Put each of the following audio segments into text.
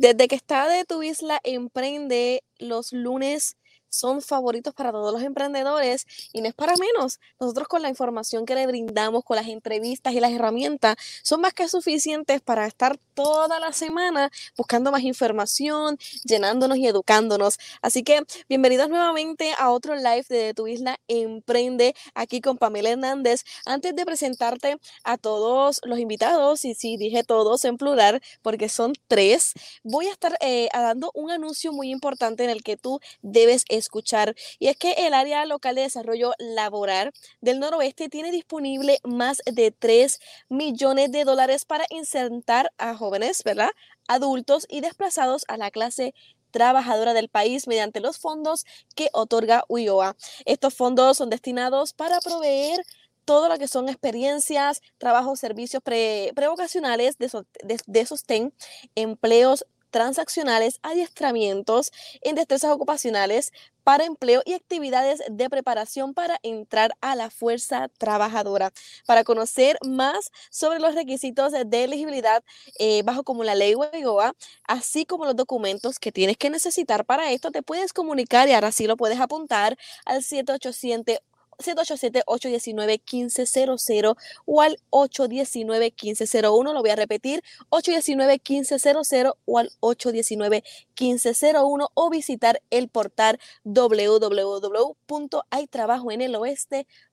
Desde que está de tu isla, emprende los lunes son favoritos para todos los emprendedores y no es para menos. Nosotros con la información que le brindamos, con las entrevistas y las herramientas, son más que suficientes para estar toda la semana buscando más información, llenándonos y educándonos. Así que bienvenidos nuevamente a otro live de Tu Isla Emprende, aquí con Pamela Hernández. Antes de presentarte a todos los invitados, y sí, dije todos en plural, porque son tres, voy a estar eh, dando un anuncio muy importante en el que tú debes escuchar. Y es que el área local de desarrollo laboral del noroeste tiene disponible más de 3 millones de dólares para insertar a jóvenes, ¿verdad? Adultos y desplazados a la clase trabajadora del país mediante los fondos que otorga UIOA. Estos fondos son destinados para proveer todo lo que son experiencias, trabajos, servicios pre, prevocacionales de, sostén, empleos transaccionales, adiestramientos en destrezas ocupacionales para empleo y actividades de preparación para entrar a la fuerza trabajadora. Para conocer más sobre los requisitos de elegibilidad eh, bajo como la ley WIGOA, así como los documentos que tienes que necesitar para esto, te puedes comunicar y ahora sí lo puedes apuntar al 787 787-819-1500 o al 819-1501. Lo voy a repetir, 819-1500 o al 819-1501 o visitar el portal www.haytrabajoeneloeste.com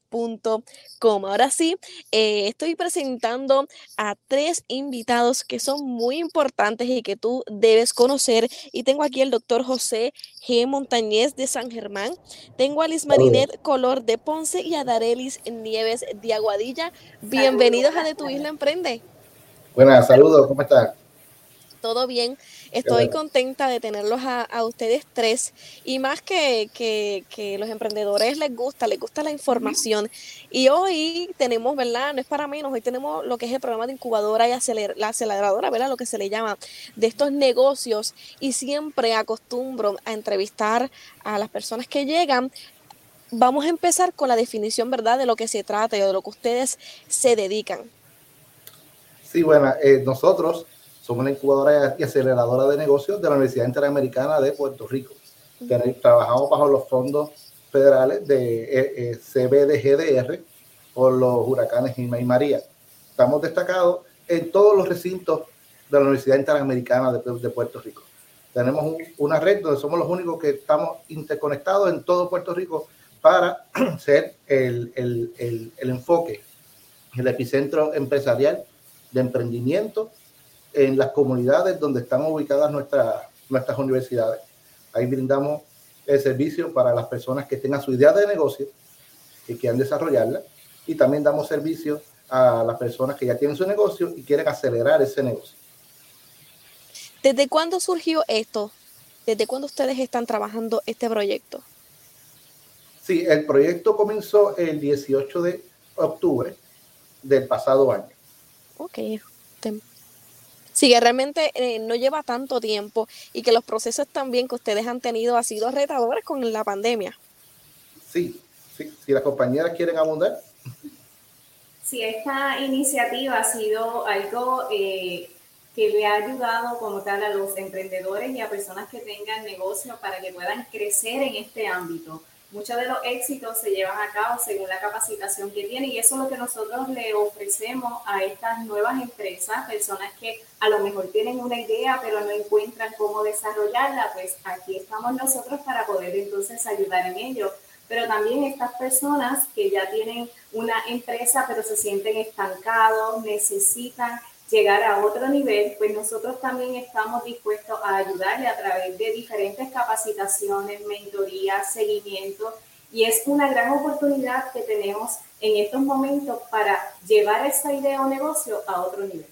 Ahora sí, eh, estoy presentando a tres invitados que son muy importantes y que tú debes conocer. Y tengo aquí el doctor José G. Montañez de San Germán. Tengo a Liz Marinet Color de Ponce y a Darelis Nieves de Aguadilla. Bienvenidos a De Tu Isla Emprende. Buenas, saludos, ¿cómo están? Todo bien. Estoy contenta de tenerlos a, ustedes tres y más que, que, los emprendedores les gusta, les gusta la información. Y hoy tenemos, ¿verdad? No es para menos, hoy tenemos lo que es el programa de incubadora y la aceleradora, ¿verdad? Lo que se le llama de estos negocios y siempre acostumbro a entrevistar a las personas que llegan vamos a empezar con la definición, ¿verdad?, de lo que se trata y de lo que ustedes se dedican. Sí, bueno, eh, nosotros somos una incubadora y aceleradora de negocios de la Universidad Interamericana de Puerto Rico. Trabajamos bajo los fondos federales de eh, eh, CBDGDR por los huracanes Irma y María. Estamos destacados en todos los recintos de la Universidad Interamericana de, Puerto Rico. Tenemos una red donde somos los únicos que estamos interconectados en todo Puerto Rico para ser el, el, el, el enfoque, el epicentro empresarial de emprendimiento en las comunidades donde están ubicadas nuestras, nuestras universidades. Ahí brindamos el servicio para las personas que tengan su idea de negocio y quieran desarrollarla. Y también damos servicio a las personas que ya tienen su negocio y quieren acelerar ese negocio. ¿Desde cuándo surgió esto? ¿Desde cuándo ustedes están trabajando este proyecto? Sí, el proyecto comenzó el 18 de octubre del pasado año. Ok, Sí, que realmente eh, no lleva tanto tiempo y que los procesos también que ustedes han tenido han sido retadores con la pandemia. Sí, sí, si las compañeras quieren abundar. Sí, esta iniciativa ha sido algo eh, que le ha ayudado como tal a los emprendedores y a personas que tengan negocios para que puedan crecer en este ámbito muchos de los éxitos se llevan a cabo según la capacitación que tienen y eso es lo que nosotros le ofrecemos a estas nuevas empresas, personas que a lo mejor tienen una idea pero no encuentran cómo desarrollarla, pues aquí estamos nosotros para poder entonces ayudar en ello. Pero también estas personas que ya tienen una empresa pero se sienten estancados, necesitan llegar a otro nivel, pues nosotros también estamos dispuestos a ayudarle a través de diferentes capacitaciones, mentorías, seguimiento, y es una gran oportunidad que tenemos en estos momentos para llevar esa idea o negocio a otro nivel.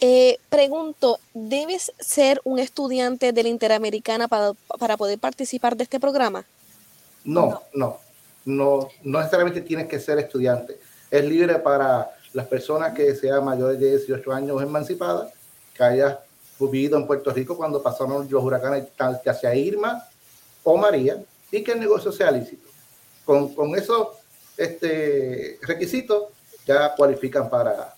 Eh, pregunto, ¿debes ser un estudiante de la Interamericana para, para poder participar de este programa? No, no, no, no necesariamente tienes que ser estudiante. Es libre para las personas que sean mayores de 18 años emancipadas, que haya vivido en Puerto Rico cuando pasaron los huracanes, ya sea Irma o María, y que el negocio sea lícito. Con, con esos este, requisitos ya cualifican para,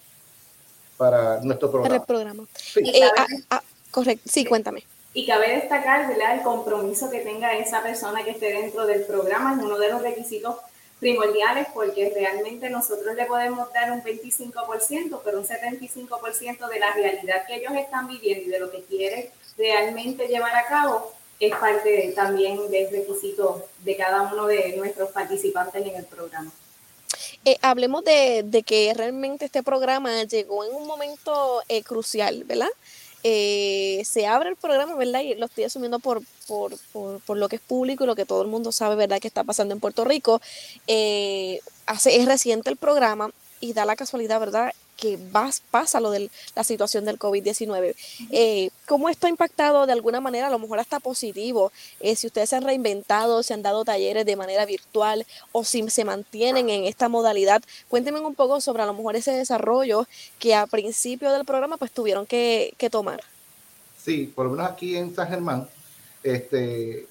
para nuestro programa. Para el programa. Eh, Correcto, sí, cuéntame. Y cabe destacar, ¿verdad? El compromiso que tenga esa persona que esté dentro del programa es uno de los requisitos primordiales porque realmente nosotros le podemos dar un 25%, pero un 75% de la realidad que ellos están viviendo y de lo que quieren realmente llevar a cabo es parte también del requisito de cada uno de nuestros participantes en el programa. Eh, hablemos de, de, que realmente este programa llegó en un momento eh, crucial, ¿verdad? Eh, se abre el programa, ¿verdad? Y lo estoy asumiendo por, por, por, por, lo que es público y lo que todo el mundo sabe, ¿verdad? Que está pasando en Puerto Rico. hace, es reciente el programa y da la casualidad, ¿verdad? que vas, pasa lo de la situación del COVID-19. Eh, ¿Cómo esto ha impactado de alguna manera, a lo mejor hasta positivo, eh, si ustedes se han reinventado, se han dado talleres de manera virtual o si se mantienen en esta modalidad? Cuéntenme un poco sobre a lo mejor ese desarrollo que a principio del programa pues tuvieron que, tomar. Sí, por lo menos aquí en San Germán, este,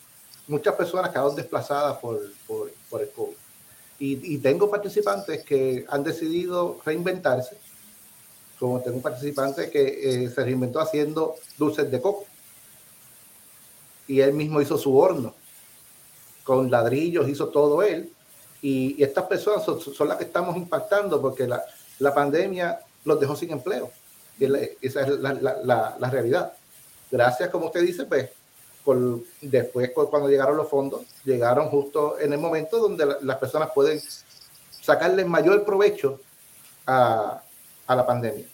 muchas personas quedaron desplazadas por, por, por el COVID. Y, y, tengo participantes que han decidido reinventarse como tengo un participante que eh, se reinventó haciendo dulces de coco. Y él mismo hizo su horno. Con ladrillos hizo todo él. Y, estas personas son, las que estamos impactando porque la, la pandemia los dejó sin empleo. Esa es la, la, realidad. Gracias, como usted dice, pues, después cuando llegaron los fondos, llegaron justo en el momento donde las personas pueden sacarle mayor provecho a, a la pandemia.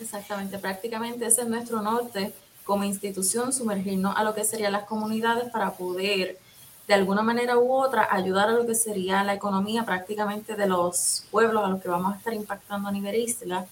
Exactamente, prácticamente ese es nuestro norte como institución, sumergirnos a lo que serían las comunidades para poder de alguna manera u otra ayudar a lo que sería la economía prácticamente de los pueblos a los que vamos a estar impactando a nivel isla.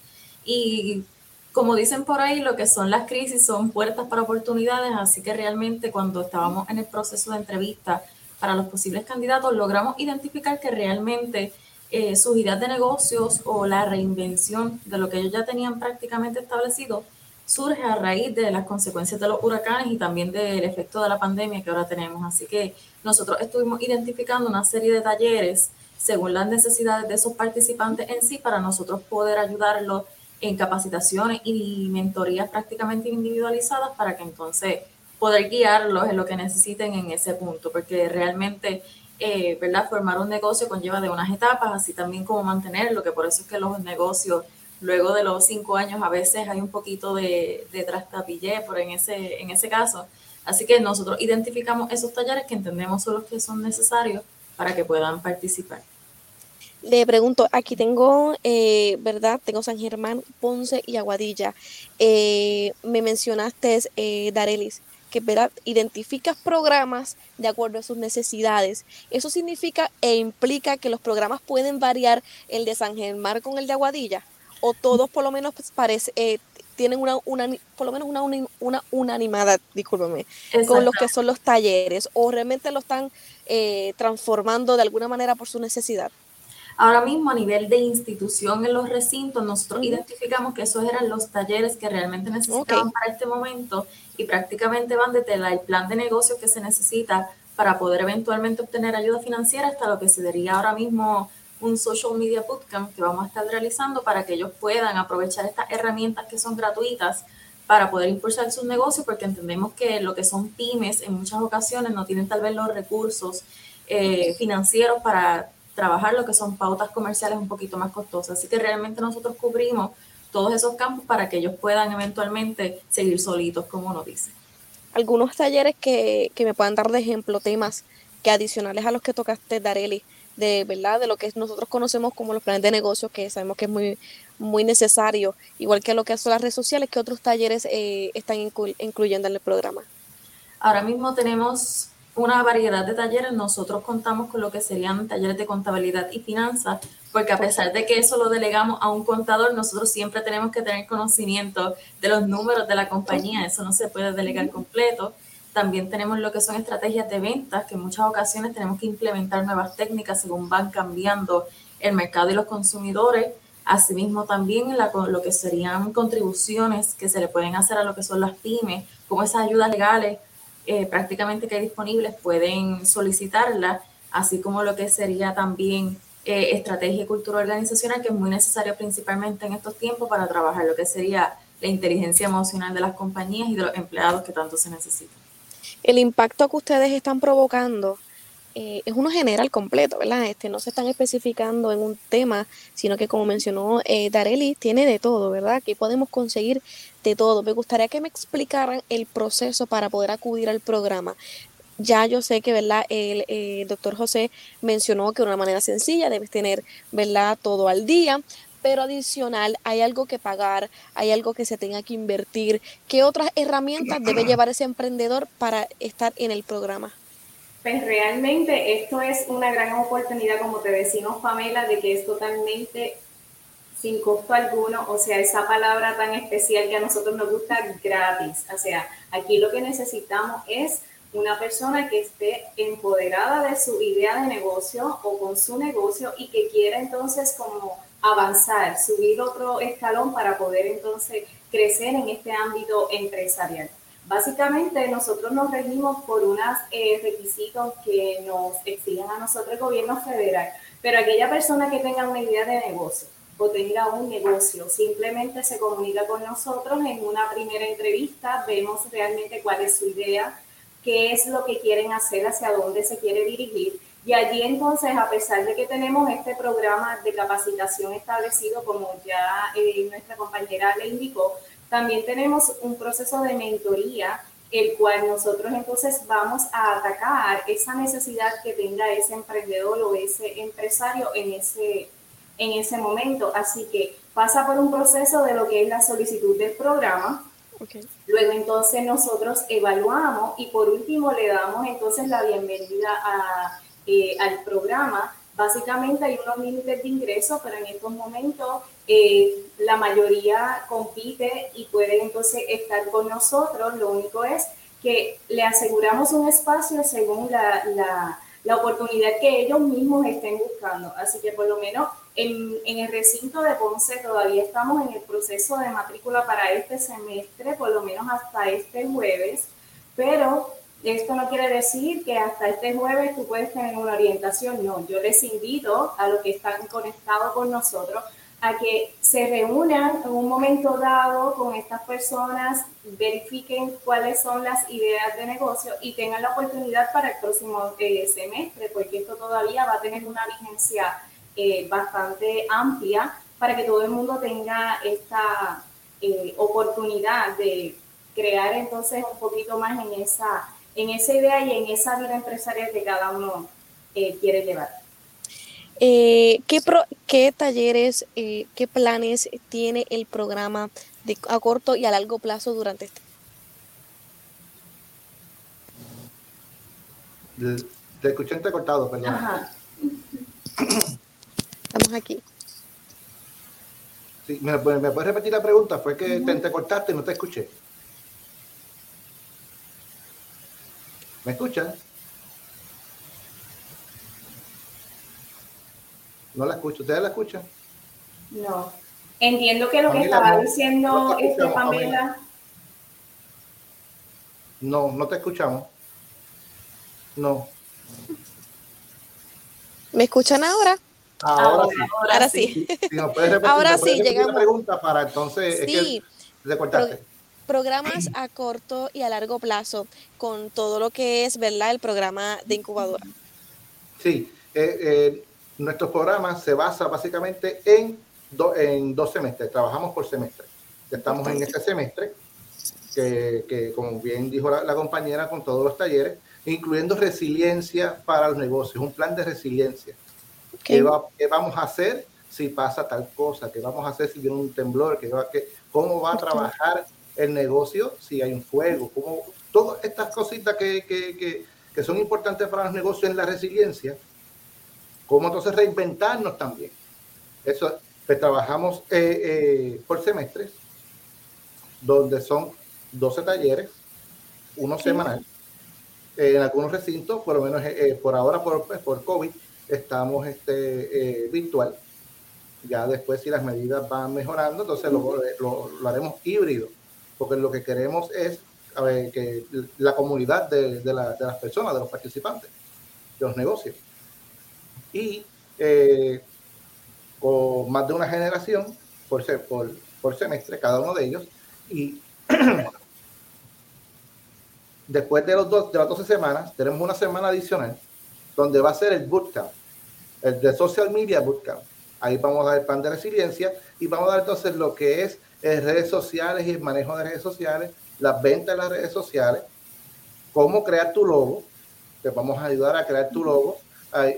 Y como dicen por ahí, lo que son las crisis son puertas para oportunidades, así que realmente cuando estábamos en el proceso de entrevista para los posibles candidatos, logramos identificar que realmente eh, sus ideas de negocios o la reinvención de lo que ellos ya tenían prácticamente establecido surge a raíz de las consecuencias de los huracanes y también del efecto de la pandemia que ahora tenemos. Así que nosotros estuvimos identificando una serie de talleres según las necesidades de esos participantes en sí para nosotros poder ayudarlos en capacitaciones y mentorías prácticamente individualizadas para que entonces poder guiarlos en lo que necesiten en ese punto, porque realmente eh, ¿verdad? Formar un negocio conlleva de unas etapas, así también como mantenerlo, que por eso es que los negocios, luego de los cinco años, a veces hay un poquito de, de trastapillé por en ese, en ese caso. Así que nosotros identificamos esos talleres que entendemos son los que son necesarios para que puedan participar. Le pregunto, aquí tengo, eh, ¿verdad? Tengo San Germán, Ponce y Aguadilla. Eh, me mencionaste, eh, Darelis, que ¿verdad? identificas programas de acuerdo a sus necesidades. Eso significa e implica que los programas pueden variar el de San Germán con el de Aguadilla, o todos por lo menos pues, parece, eh, tienen una, una, por lo menos una, una unanimidad, con los que son los talleres, o realmente lo están eh, transformando de alguna manera por su necesidad. Ahora mismo a nivel de institución en los recintos, nosotros identificamos que esos eran los talleres que realmente necesitaban para este momento y prácticamente van desde el plan de negocio que se necesita para poder eventualmente obtener ayuda financiera hasta lo que se diría ahora mismo un social media bootcamp que vamos a estar realizando para que ellos puedan aprovechar estas herramientas que son gratuitas para poder impulsar sus negocios, porque entendemos que lo que son pymes en muchas ocasiones no tienen tal vez los recursos eh, financieros para trabajar lo que son pautas comerciales un poquito más costosas. Así que realmente nosotros cubrimos todos esos campos para que ellos puedan eventualmente seguir solitos, como uno dice. Algunos talleres que, me puedan dar de ejemplo, temas que adicionales a los que tocaste, Dareli, de verdad, de lo que nosotros conocemos como los planes de negocio, que sabemos que es muy, muy necesario, igual que lo que son las redes sociales, que otros talleres eh, están incluyendo en el programa. Ahora mismo tenemos una variedad de talleres. Nosotros contamos con lo que serían talleres de contabilidad y finanzas, porque a pesar de que eso lo delegamos a un contador, nosotros siempre tenemos que tener conocimiento de los números de la compañía. Eso no se puede delegar completo. También tenemos lo que son estrategias de ventas, que en muchas ocasiones tenemos que implementar nuevas técnicas según van cambiando el mercado y los consumidores. Asimismo, también lo que serían contribuciones que se le pueden hacer a lo que son las pymes, como esas ayudas legales eh, prácticamente que disponibles pueden solicitarla, así como lo que sería también eh, estrategia y cultura organizacional, que es muy necesario principalmente en estos tiempos para trabajar lo que sería la inteligencia emocional de las compañías y de los empleados que tanto se necesitan. El impacto que ustedes están provocando eh, es uno general completo, ¿verdad? Este, no se están especificando en un tema, sino que como mencionó eh, Dareli, tiene de todo, ¿verdad? Aquí podemos conseguir de todo. Me gustaría que me explicaran el proceso para poder acudir al programa. Ya yo sé que, ¿verdad? El eh, doctor José mencionó que de una manera sencilla debes tener, ¿verdad? Todo al día, pero adicional hay algo que pagar, hay algo que se tenga que invertir. ¿Qué otras herramientas debe llevar ese emprendedor para estar en el programa? Pues realmente esto es una gran oportunidad, como te decimos, Pamela, de que es totalmente sin costo alguno, o sea, esa palabra tan especial que a nosotros nos gusta, gratis. O sea, aquí lo que necesitamos es una persona que esté empoderada de su idea de negocio o con su negocio y que quiera entonces como avanzar, subir otro escalón para poder entonces crecer en este ámbito empresarial. Básicamente nosotros nos regimos por unos eh, requisitos que nos exigen a nosotros el gobierno federal, pero aquella persona que tenga una idea de negocio o tenga un negocio, simplemente se comunica con nosotros en una primera entrevista, vemos realmente cuál es su idea, qué es lo que quieren hacer, hacia dónde se quiere dirigir. Y allí entonces, a pesar de que tenemos este programa de capacitación establecido, como ya eh, nuestra compañera le indicó, también tenemos un proceso de mentoría, el cual nosotros entonces vamos a atacar esa necesidad que tenga ese emprendedor o ese empresario en ese, en ese momento. Así que pasa por un proceso de lo que es la solicitud del programa. Luego entonces nosotros evaluamos y por último le damos entonces la bienvenida a, eh, al programa Básicamente hay unos límites de ingreso, pero en estos momentos eh, la mayoría compite y puede entonces estar con nosotros. Lo único es que le aseguramos un espacio según la, la, oportunidad que ellos mismos estén buscando. Así que por lo menos en, en, el recinto de Ponce todavía estamos en el proceso de matrícula para este semestre, por lo menos hasta este jueves, pero esto no quiere decir que hasta este jueves tú puedes tener una orientación, no, yo les invito a los que están conectados con nosotros a que se reúnan en un momento dado con estas personas, verifiquen cuáles son las ideas de negocio y tengan la oportunidad para el próximo eh, semestre, porque esto todavía va a tener una vigencia eh, bastante amplia para que todo el mundo tenga esta eh, oportunidad de crear entonces un poquito más en esa en esa idea y en esa vida empresarial que cada uno quiere llevar. Eh, ¿qué, ¿Qué talleres, eh, qué planes tiene el programa de, a corto y a largo plazo durante este? Te escuché entrecortado, perdón. Estamos aquí. Sí, ¿me, ¿me, puedes repetir la pregunta? Fue que te entrecortaste y no te escuché. ¿Me escuchan? No la escucho. ¿Ustedes la escuchan? No. Entiendo que lo que estaba diciendo este Pamela. No, no te escuchamos. No. ¿Me escuchan ahora? Ahora, sí. Ahora sí. ahora sí, llegamos. pregunta para entonces. Sí. Es que programas a corto y a largo plazo con todo lo que es, ¿verdad? El programa de incubadora. Sí, eh, eh, nuestros programas se basa básicamente en, en dos semestres, trabajamos por semestre. Estamos en este semestre, que, como bien dijo la, compañera, con todos los talleres, incluyendo resiliencia para los negocios, un plan de resiliencia. ¿Qué, vamos a hacer si pasa tal cosa? ¿Qué vamos a hacer si viene un temblor? ¿Qué ¿Cómo va a trabajar el negocio si hay un fuego, como todas estas cositas que, que, que, son importantes para los negocios en la resiliencia, cómo entonces reinventarnos también. Eso, pues trabajamos eh, eh, por semestres, donde son 12 talleres, uno semanal. en algunos recintos, por lo menos eh, por ahora por, pues, por COVID, estamos este, virtual. Ya después, si las medidas van mejorando, entonces lo, lo, lo haremos híbrido porque lo que queremos es que la comunidad de, las personas, de los participantes, de los negocios. Y eh, con más de una generación por, por, por semestre, cada uno de ellos, Y después de, los dos, de las 12 semanas, tenemos una semana adicional donde va a ser el bootcamp, el de social media bootcamp. Ahí vamos a dar el plan de resiliencia y vamos a dar entonces lo que es en redes sociales y el manejo de redes sociales, las ventas en las redes sociales, cómo crear tu logo, te vamos a ayudar a crear tu logo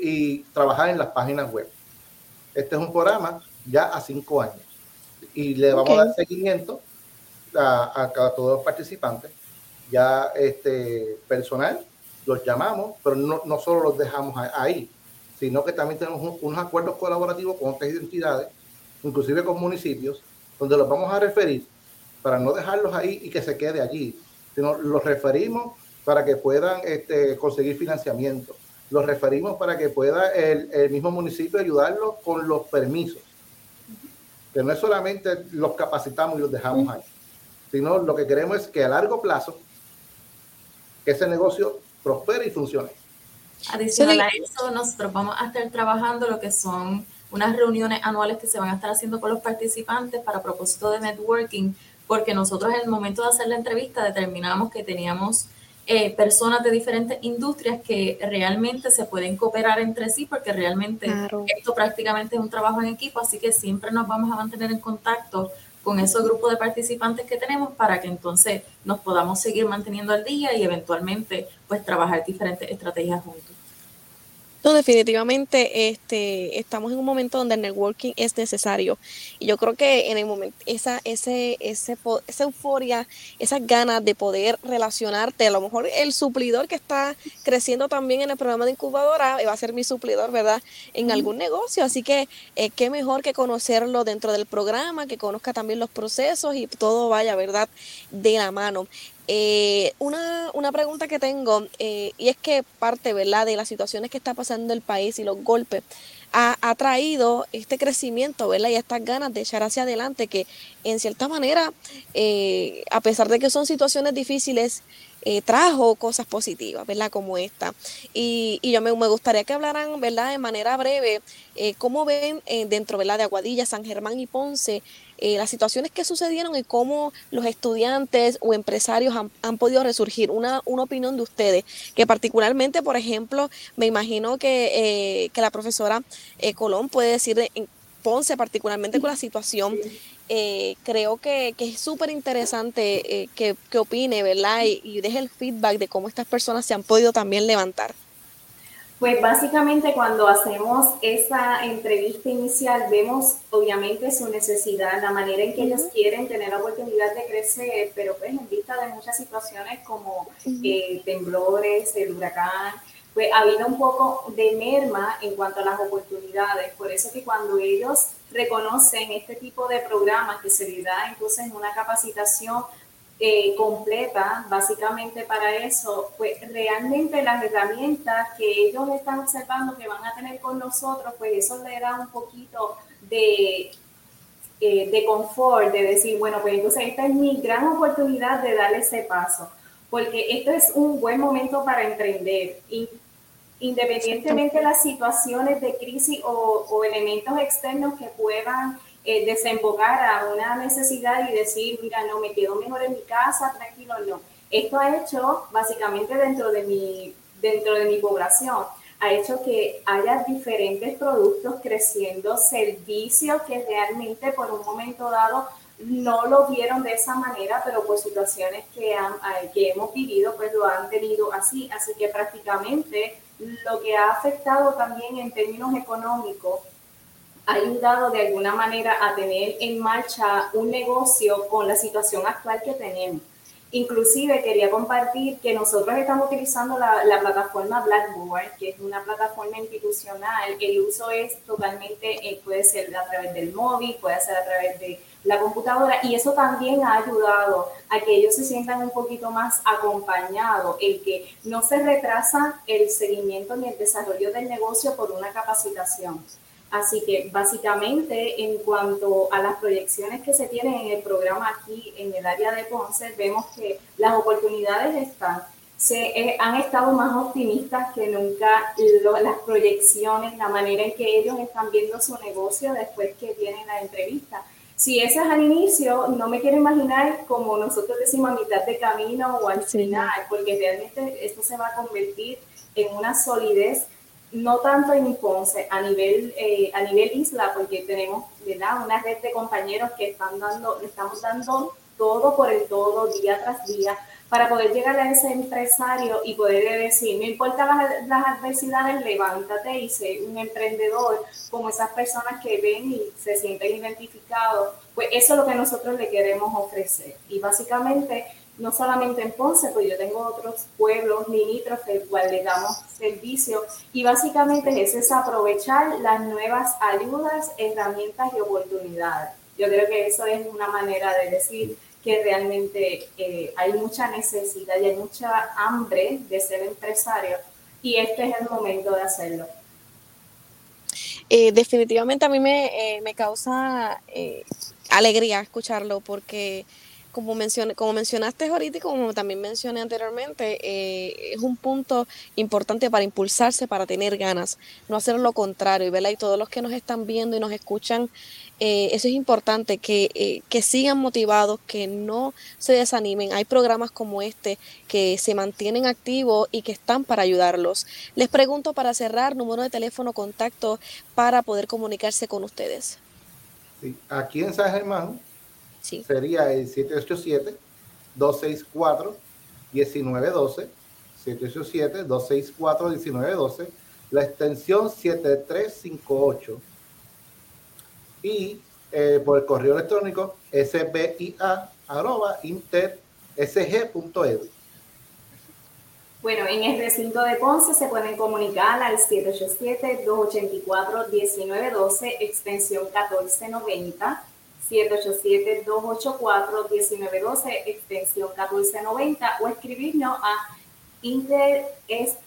y trabajar en las páginas web. Este es un programa ya a cinco años. Y le vamos a dar seguimiento a, a, todos los participantes, ya este personal, los llamamos, pero no, no solo los dejamos ahí, sino que también tenemos unos acuerdos colaborativos con otras entidades, inclusive con municipios, donde los vamos a referir para no dejarlos ahí y que se quede allí, sino los referimos para que puedan este, conseguir financiamiento, los referimos para que pueda el, el mismo municipio ayudarlos con los permisos, que no es solamente los capacitamos y los dejamos ahí, sino lo que queremos es que a largo plazo ese negocio prospere y funcione. Adicional a eso, nosotros vamos a estar trabajando lo que son unas reuniones anuales que se van a estar haciendo con los participantes para propósito de networking, porque nosotros en el momento de hacer la entrevista determinamos que teníamos eh, personas de diferentes industrias que realmente se pueden cooperar entre sí, porque realmente esto prácticamente es un trabajo en equipo, así que siempre nos vamos a mantener en contacto con esos grupos de participantes que tenemos para que entonces nos podamos seguir manteniendo al día y eventualmente pues trabajar diferentes estrategias juntos. No, definitivamente este, estamos en un momento donde el networking es necesario. Y yo creo que en el momento, esa, ese, ese, esa euforia, esas ganas de poder relacionarte, a lo mejor el suplidor que está creciendo también en el programa de incubadora va a ser mi suplidor, ¿verdad? En algún negocio. Así que eh, qué mejor que conocerlo dentro del programa, que conozca también los procesos y todo vaya, ¿verdad? De la mano. Eh, una, una, pregunta que tengo, eh, y es que parte ¿verdad? de las situaciones que está pasando el país y los golpes, ha, ha, traído este crecimiento ¿verdad? y estas ganas de echar hacia adelante que en cierta manera, eh, a pesar de que son situaciones difíciles, trajo cosas positivas, ¿verdad? Como esta. Y, y yo me, me, gustaría que hablaran, ¿verdad? De manera breve, cómo ven dentro, ¿verdad? De Aguadilla, San Germán y Ponce, eh, las situaciones que sucedieron y cómo los estudiantes o empresarios han, han podido resurgir. Una, una, opinión de ustedes, que particularmente, por ejemplo, me imagino que, eh, que la profesora eh, Colón puede decir en Ponce, particularmente con la situación eh, creo que, que es súper interesante eh, que, que, opine, ¿verdad? Y, y, deje el feedback de cómo estas personas se han podido también levantar. Pues básicamente cuando hacemos esa entrevista inicial vemos obviamente su necesidad, la manera en que uh -huh. ellos quieren tener la oportunidad de crecer, pero pues en vista de muchas situaciones como uh -huh. eh, temblores, el huracán, pues ha habido un poco de merma en cuanto a las oportunidades. Por eso que cuando ellos reconocen este tipo de programas que se les da incluso en una capacitación eh, completa, básicamente para eso, pues realmente las herramientas que ellos están observando que van a tener con nosotros, pues eso le da un poquito de, eh, de confort, de decir, bueno, pues entonces esta es mi gran oportunidad de darle ese paso, porque esto es un buen momento para emprender. Independientemente de las situaciones de crisis o, o elementos externos que puedan eh, desembocar a una necesidad y decir, mira, no, me quedo mejor en mi casa, tranquilo, no. Esto ha hecho, básicamente dentro de mi, dentro de mi población, ha hecho que haya diferentes productos creciendo, servicios que realmente por un momento dado no lo vieron de esa manera, pero por situaciones que, han, que hemos vivido, pues lo han tenido así. Así que prácticamente lo que ha afectado también en términos económicos ayudado de alguna manera a tener en marcha un negocio con la situación actual que tenemos. Inclusive quería compartir que nosotros estamos utilizando la, la, plataforma Blackboard, que es una plataforma institucional. El uso es totalmente, eh, puede ser a través del móvil, puede ser a través de la computadora y eso también ha ayudado a que ellos se sientan un poquito más acompañados, el que no se retrasa el seguimiento ni el desarrollo del negocio por una capacitación. Así que básicamente en cuanto a las proyecciones que se tienen en el programa aquí en el área de Ponce, vemos que las oportunidades están, se eh, han estado más optimistas que nunca lo, las proyecciones, la manera en que ellos están viendo su negocio después que tienen la entrevista. si ese es al inicio, no me quiero imaginar como nosotros decimos a mitad de camino o al final, porque realmente esto se va a convertir en una solidez, no tanto en Ponce, a nivel, eh, a nivel isla, porque tenemos ¿verdad? una red de compañeros que están dando, le estamos dando todo por el todo, día tras día, para poder llegar a ese empresario y poder decir, no importa las, adversidades, levántate y sé un emprendedor como esas personas que ven y se sienten identificados. Pues eso es lo que nosotros le queremos ofrecer. Y básicamente, no solamente en Ponce, pues yo tengo otros pueblos limítrofes, cual le damos servicio. Y básicamente es, es aprovechar las nuevas ayudas, herramientas y oportunidades. Yo creo que eso es una manera de decir, que realmente eh, hay mucha necesidad y hay mucha hambre de ser empresario y este es el momento de hacerlo. Eh, definitivamente a mí me, eh, me causa alegría escucharlo porque como, como mencionaste ahorita y como también mencioné anteriormente, es un punto importante para impulsarse, para tener ganas, no hacer lo contrario, ¿verdad? Y todos los que nos están viendo y nos escuchan eh, eso es importante, que, eh, que, sigan motivados, que no se desanimen. Hay programas como este que se mantienen activos y que están para ayudarlos. Les pregunto para cerrar, número de teléfono, contacto para poder comunicarse con ustedes. Aquí en San Germán sería el 787-264-1912. 787-264-1912. La extensión 7358 y eh, por el correo electrónico sbia.intersg.edu. Bueno, en el recinto de Ponce se pueden comunicar al 787-284-1912, extensión 1490. 787-284-1912, extensión 1490, o escribirnos a inter, es,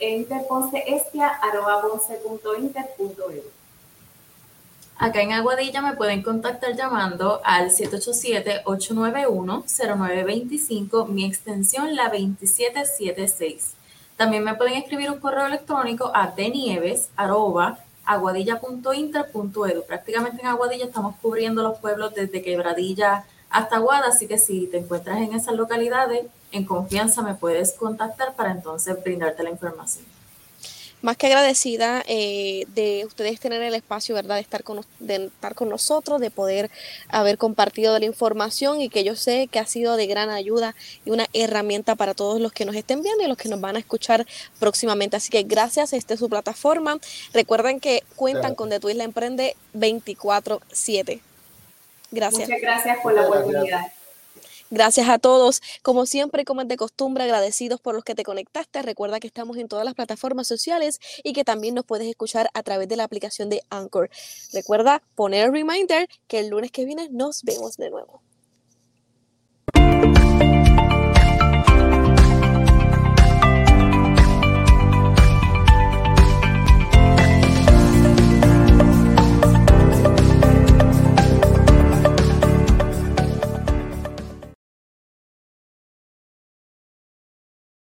Acá en Aguadilla me pueden contactar llamando al 787-891-0925, mi extensión la 2776. También me pueden escribir un correo electrónico a denieves.aguadilla.inter.edu. Prácticamente en Aguadilla estamos cubriendo los pueblos desde Quebradilla hasta Aguada, así que si te encuentras en esas localidades, en confianza me puedes contactar para entonces brindarte la información más que agradecida eh, de ustedes tener el espacio, ¿verdad? De estar, con, de estar con nosotros, de poder haber compartido la información y que yo sé que ha sido de gran ayuda y una herramienta para todos los que nos estén viendo y los que nos van a escuchar próximamente. Así que gracias, esta es su plataforma. Recuerden que cuentan con The Twist La Emprende 24-7. Gracias. Muchas gracias por la oportunidad. Gracias a todos. Como siempre, como es de costumbre, agradecidos por los que te conectaste. Recuerda que estamos en todas las plataformas sociales y que también nos puedes escuchar a través de la aplicación de Anchor. Recuerda poner el reminder que el lunes que viene nos vemos de nuevo.